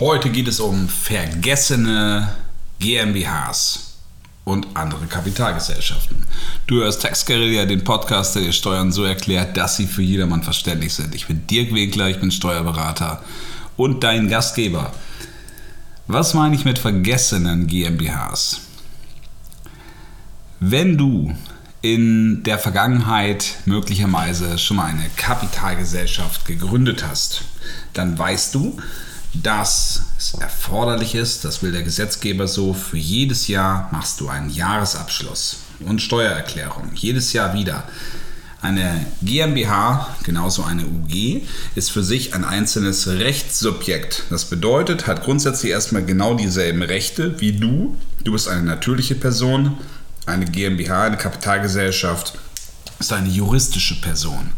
Heute geht es um vergessene GmbHs und andere Kapitalgesellschaften. Du hörst Taxguerilla, den Podcast, der dir Steuern so erklärt, dass sie für jedermann verständlich sind. Ich bin Dirk Winkler, ich bin Steuerberater und dein Gastgeber. Was meine ich mit vergessenen GmbHs? Wenn du in der Vergangenheit möglicherweise schon mal eine Kapitalgesellschaft gegründet hast, dann weißt du, dass es erforderlich ist, das will der Gesetzgeber so, für jedes Jahr machst du einen Jahresabschluss und Steuererklärung. Jedes Jahr wieder. Eine GmbH, genauso eine UG, ist für sich ein einzelnes Rechtssubjekt. Das bedeutet, hat grundsätzlich erstmal genau dieselben Rechte wie du. Du bist eine natürliche Person, eine GmbH, eine Kapitalgesellschaft, ist eine juristische Person.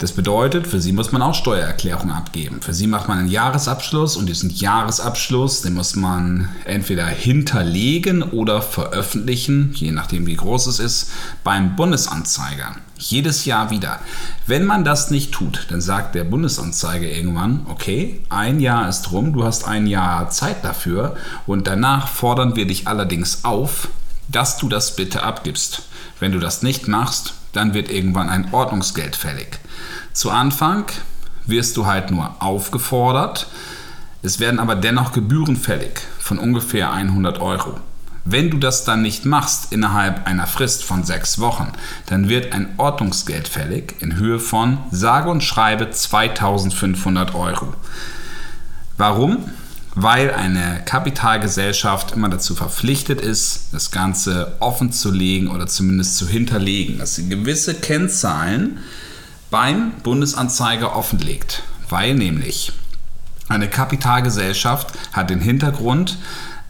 Das bedeutet, für sie muss man auch Steuererklärungen abgeben. Für sie macht man einen Jahresabschluss und diesen Jahresabschluss, den muss man entweder hinterlegen oder veröffentlichen, je nachdem wie groß es ist, beim Bundesanzeiger. Jedes Jahr wieder. Wenn man das nicht tut, dann sagt der Bundesanzeiger irgendwann, okay, ein Jahr ist rum, du hast ein Jahr Zeit dafür und danach fordern wir dich allerdings auf, dass du das bitte abgibst. Wenn du das nicht machst, dann wird irgendwann ein Ordnungsgeld fällig. Zu Anfang wirst du halt nur aufgefordert, es werden aber dennoch Gebühren fällig von ungefähr 100 Euro. Wenn du das dann nicht machst innerhalb einer Frist von sechs Wochen, dann wird ein Ordnungsgeld fällig in Höhe von sage und schreibe 2500 Euro. Warum? Weil eine Kapitalgesellschaft immer dazu verpflichtet ist, das Ganze offen zu legen oder zumindest zu hinterlegen, dass sie gewisse Kennzahlen beim Bundesanzeiger offenlegt, weil nämlich eine Kapitalgesellschaft hat den Hintergrund,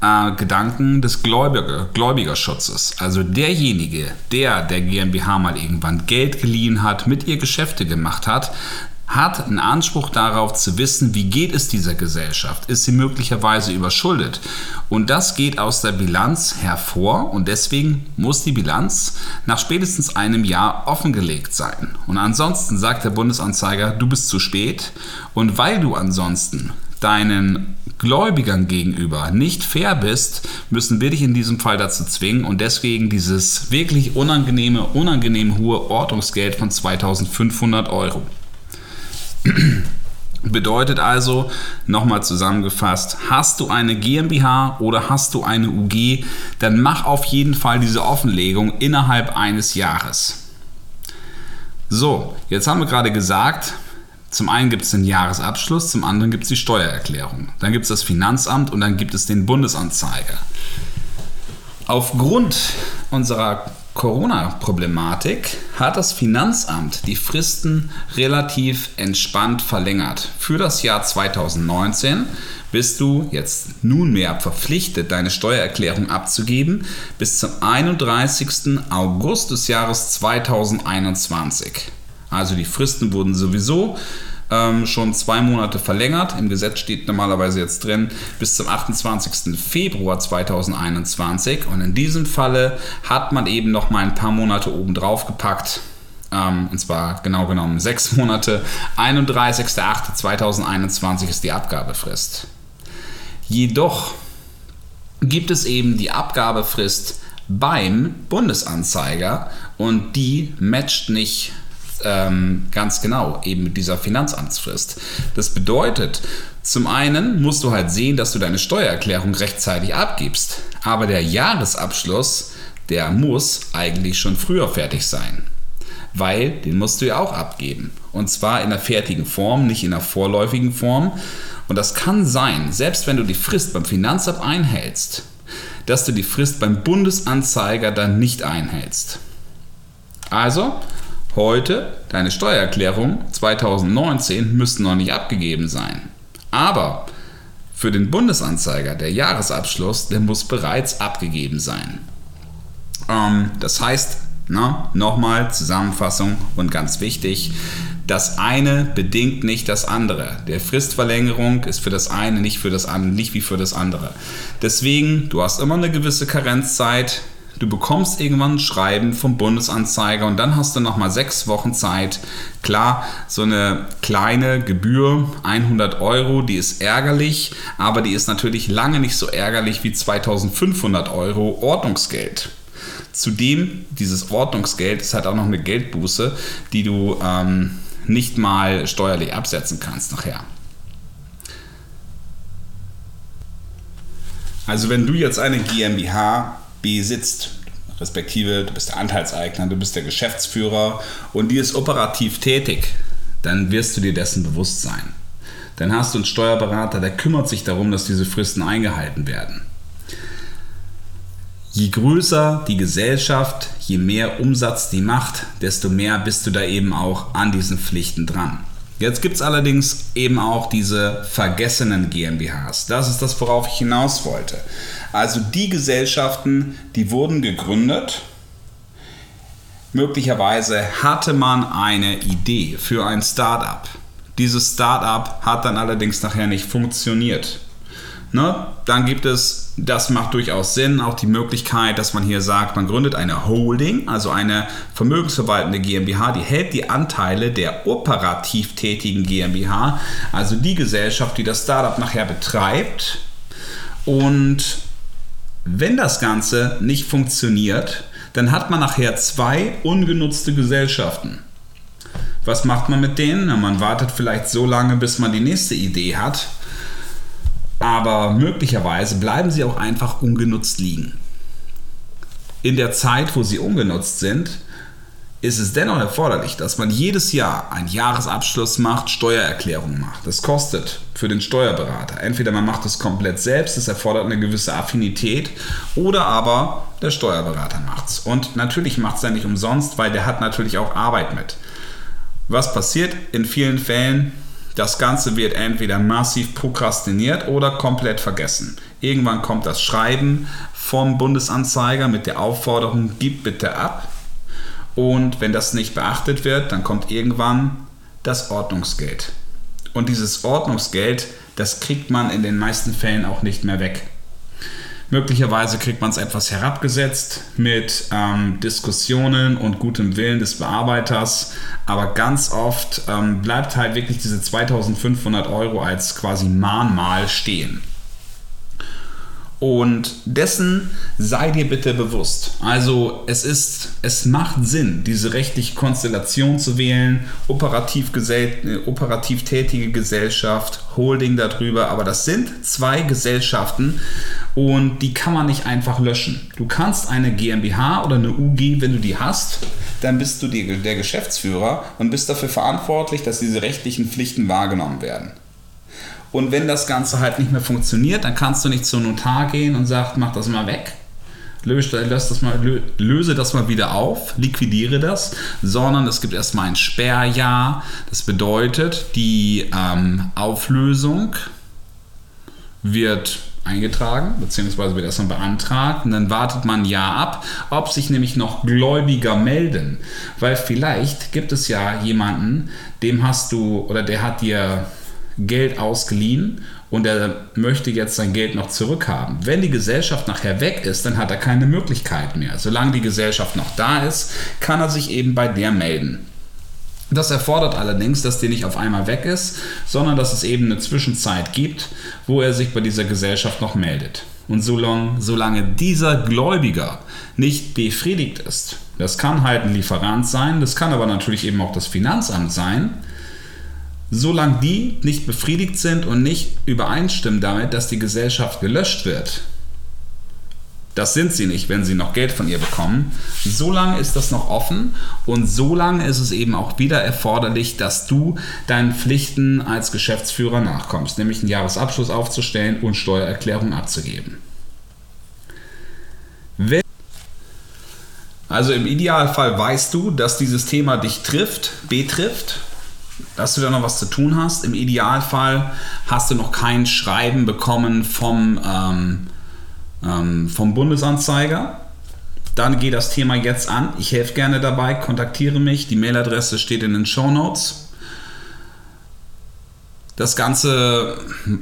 äh, Gedanken des Gläubiger, Gläubigerschutzes. Also derjenige, der der GmbH mal irgendwann Geld geliehen hat, mit ihr Geschäfte gemacht hat, hat einen Anspruch darauf zu wissen, wie geht es dieser Gesellschaft? Ist sie möglicherweise überschuldet? Und das geht aus der Bilanz hervor und deswegen muss die Bilanz nach spätestens einem Jahr offengelegt sein. Und ansonsten sagt der Bundesanzeiger, du bist zu spät und weil du ansonsten deinen Gläubigern gegenüber nicht fair bist, müssen wir dich in diesem Fall dazu zwingen und deswegen dieses wirklich unangenehme, unangenehm hohe Ortungsgeld von 2500 Euro. Bedeutet also, nochmal zusammengefasst, hast du eine GmbH oder hast du eine UG, dann mach auf jeden Fall diese Offenlegung innerhalb eines Jahres. So, jetzt haben wir gerade gesagt, zum einen gibt es den Jahresabschluss, zum anderen gibt es die Steuererklärung. Dann gibt es das Finanzamt und dann gibt es den Bundesanzeiger. Aufgrund unserer Corona-Problematik hat das Finanzamt die Fristen relativ entspannt verlängert. Für das Jahr 2019 bist du jetzt nunmehr verpflichtet, deine Steuererklärung abzugeben bis zum 31. August des Jahres 2021. Also die Fristen wurden sowieso ähm, schon zwei Monate verlängert. Im Gesetz steht normalerweise jetzt drin bis zum 28. Februar 2021. Und in diesem Falle hat man eben noch mal ein paar Monate obendrauf gepackt. Ähm, und zwar genau genommen sechs Monate. 31.08.2021 ist die Abgabefrist. Jedoch gibt es eben die Abgabefrist beim Bundesanzeiger und die matcht nicht ähm, ganz genau, eben mit dieser Finanzamtsfrist. Das bedeutet, zum einen musst du halt sehen, dass du deine Steuererklärung rechtzeitig abgibst, aber der Jahresabschluss, der muss eigentlich schon früher fertig sein. Weil den musst du ja auch abgeben. Und zwar in der fertigen Form, nicht in der vorläufigen Form. Und das kann sein, selbst wenn du die Frist beim Finanzamt einhältst, dass du die Frist beim Bundesanzeiger dann nicht einhältst. Also, Heute, deine Steuererklärung 2019 müsste noch nicht abgegeben sein. Aber für den Bundesanzeiger, der Jahresabschluss, der muss bereits abgegeben sein. Ähm, das heißt, na, nochmal Zusammenfassung und ganz wichtig, das eine bedingt nicht das andere. Der Fristverlängerung ist für das eine nicht, für das andere, nicht wie für das andere. Deswegen, du hast immer eine gewisse Karenzzeit, Du bekommst irgendwann ein Schreiben vom Bundesanzeiger und dann hast du nochmal sechs Wochen Zeit. Klar, so eine kleine Gebühr, 100 Euro, die ist ärgerlich, aber die ist natürlich lange nicht so ärgerlich wie 2500 Euro Ordnungsgeld. Zudem, dieses Ordnungsgeld ist halt auch noch eine Geldbuße, die du ähm, nicht mal steuerlich absetzen kannst nachher. Also wenn du jetzt eine GmbH besitzt, respektive du bist der Anteilseigner, du bist der Geschäftsführer und die ist operativ tätig, dann wirst du dir dessen bewusst sein. Dann hast du einen Steuerberater, der kümmert sich darum, dass diese Fristen eingehalten werden. Je größer die Gesellschaft, je mehr Umsatz die macht, desto mehr bist du da eben auch an diesen Pflichten dran. Jetzt gibt es allerdings eben auch diese vergessenen GmbHs. Das ist das, worauf ich hinaus wollte. Also die Gesellschaften, die wurden gegründet. Möglicherweise hatte man eine Idee für ein Startup. Dieses Startup hat dann allerdings nachher nicht funktioniert. Ne? Dann gibt es, das macht durchaus Sinn, auch die Möglichkeit, dass man hier sagt, man gründet eine Holding, also eine vermögensverwaltende GmbH, die hält die Anteile der operativ tätigen GmbH, also die Gesellschaft, die das Startup nachher betreibt. Und wenn das Ganze nicht funktioniert, dann hat man nachher zwei ungenutzte Gesellschaften. Was macht man mit denen? Na, man wartet vielleicht so lange, bis man die nächste Idee hat aber möglicherweise bleiben sie auch einfach ungenutzt liegen. In der Zeit, wo sie ungenutzt sind, ist es dennoch erforderlich, dass man jedes Jahr einen Jahresabschluss macht, Steuererklärungen macht. Das kostet für den Steuerberater. Entweder man macht es komplett selbst, das erfordert eine gewisse Affinität, oder aber der Steuerberater macht es. Und natürlich macht es er nicht umsonst, weil der hat natürlich auch Arbeit mit. Was passiert in vielen Fällen? Das Ganze wird entweder massiv prokrastiniert oder komplett vergessen. Irgendwann kommt das Schreiben vom Bundesanzeiger mit der Aufforderung, gib bitte ab. Und wenn das nicht beachtet wird, dann kommt irgendwann das Ordnungsgeld. Und dieses Ordnungsgeld, das kriegt man in den meisten Fällen auch nicht mehr weg. Möglicherweise kriegt man es etwas herabgesetzt mit ähm, Diskussionen und gutem Willen des Bearbeiters, aber ganz oft ähm, bleibt halt wirklich diese 2500 Euro als quasi Mahnmal stehen. Und dessen sei dir bitte bewusst. Also es ist, es macht Sinn, diese rechtliche Konstellation zu wählen, operativ, gesell, operativ tätige Gesellschaft, Holding darüber, aber das sind zwei Gesellschaften und die kann man nicht einfach löschen. Du kannst eine GmbH oder eine UG, wenn du die hast, dann bist du die, der Geschäftsführer und bist dafür verantwortlich, dass diese rechtlichen Pflichten wahrgenommen werden. Und wenn das Ganze halt nicht mehr funktioniert, dann kannst du nicht zum Notar gehen und sagst, mach das mal weg. Löse das, mal, löse das mal wieder auf, liquidiere das, sondern es gibt erstmal ein Sperrjahr. Das bedeutet, die ähm, Auflösung wird eingetragen, beziehungsweise wird erstmal beantragt und dann wartet man ein Jahr ab, ob sich nämlich noch Gläubiger melden. Weil vielleicht gibt es ja jemanden, dem hast du oder der hat dir Geld ausgeliehen und er möchte jetzt sein Geld noch zurückhaben. Wenn die Gesellschaft nachher weg ist, dann hat er keine Möglichkeit mehr. Solange die Gesellschaft noch da ist, kann er sich eben bei der melden. Das erfordert allerdings, dass die nicht auf einmal weg ist, sondern dass es eben eine Zwischenzeit gibt, wo er sich bei dieser Gesellschaft noch meldet. Und solange, solange dieser Gläubiger nicht befriedigt ist, das kann halt ein Lieferant sein, das kann aber natürlich eben auch das Finanzamt sein, solange die nicht befriedigt sind und nicht übereinstimmen damit, dass die Gesellschaft gelöscht wird, das sind sie nicht, wenn sie noch Geld von ihr bekommen. Solange ist das noch offen und solange ist es eben auch wieder erforderlich, dass du deinen Pflichten als Geschäftsführer nachkommst, nämlich einen Jahresabschluss aufzustellen und Steuererklärung abzugeben. Also im Idealfall weißt du, dass dieses Thema dich trifft, betrifft dass du da noch was zu tun hast. Im Idealfall hast du noch kein Schreiben bekommen vom, ähm, ähm, vom Bundesanzeiger. Dann geh das Thema jetzt an. Ich helfe gerne dabei. Kontaktiere mich. Die Mailadresse steht in den Show Notes. Das Ganze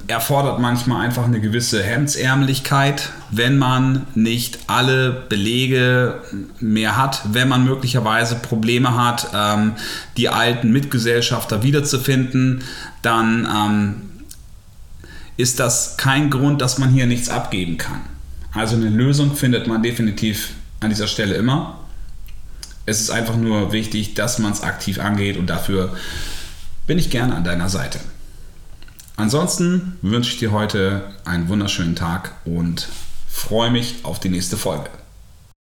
erfordert manchmal einfach eine gewisse Hemdsärmlichkeit, wenn man nicht alle Belege mehr hat, wenn man möglicherweise Probleme hat, ähm, die alten Mitgesellschafter wiederzufinden, dann ähm, ist das kein Grund, dass man hier nichts abgeben kann. Also eine Lösung findet man definitiv an dieser Stelle immer. Es ist einfach nur wichtig, dass man es aktiv angeht und dafür bin ich gerne an deiner Seite. Ansonsten wünsche ich dir heute einen wunderschönen Tag und freue mich auf die nächste Folge.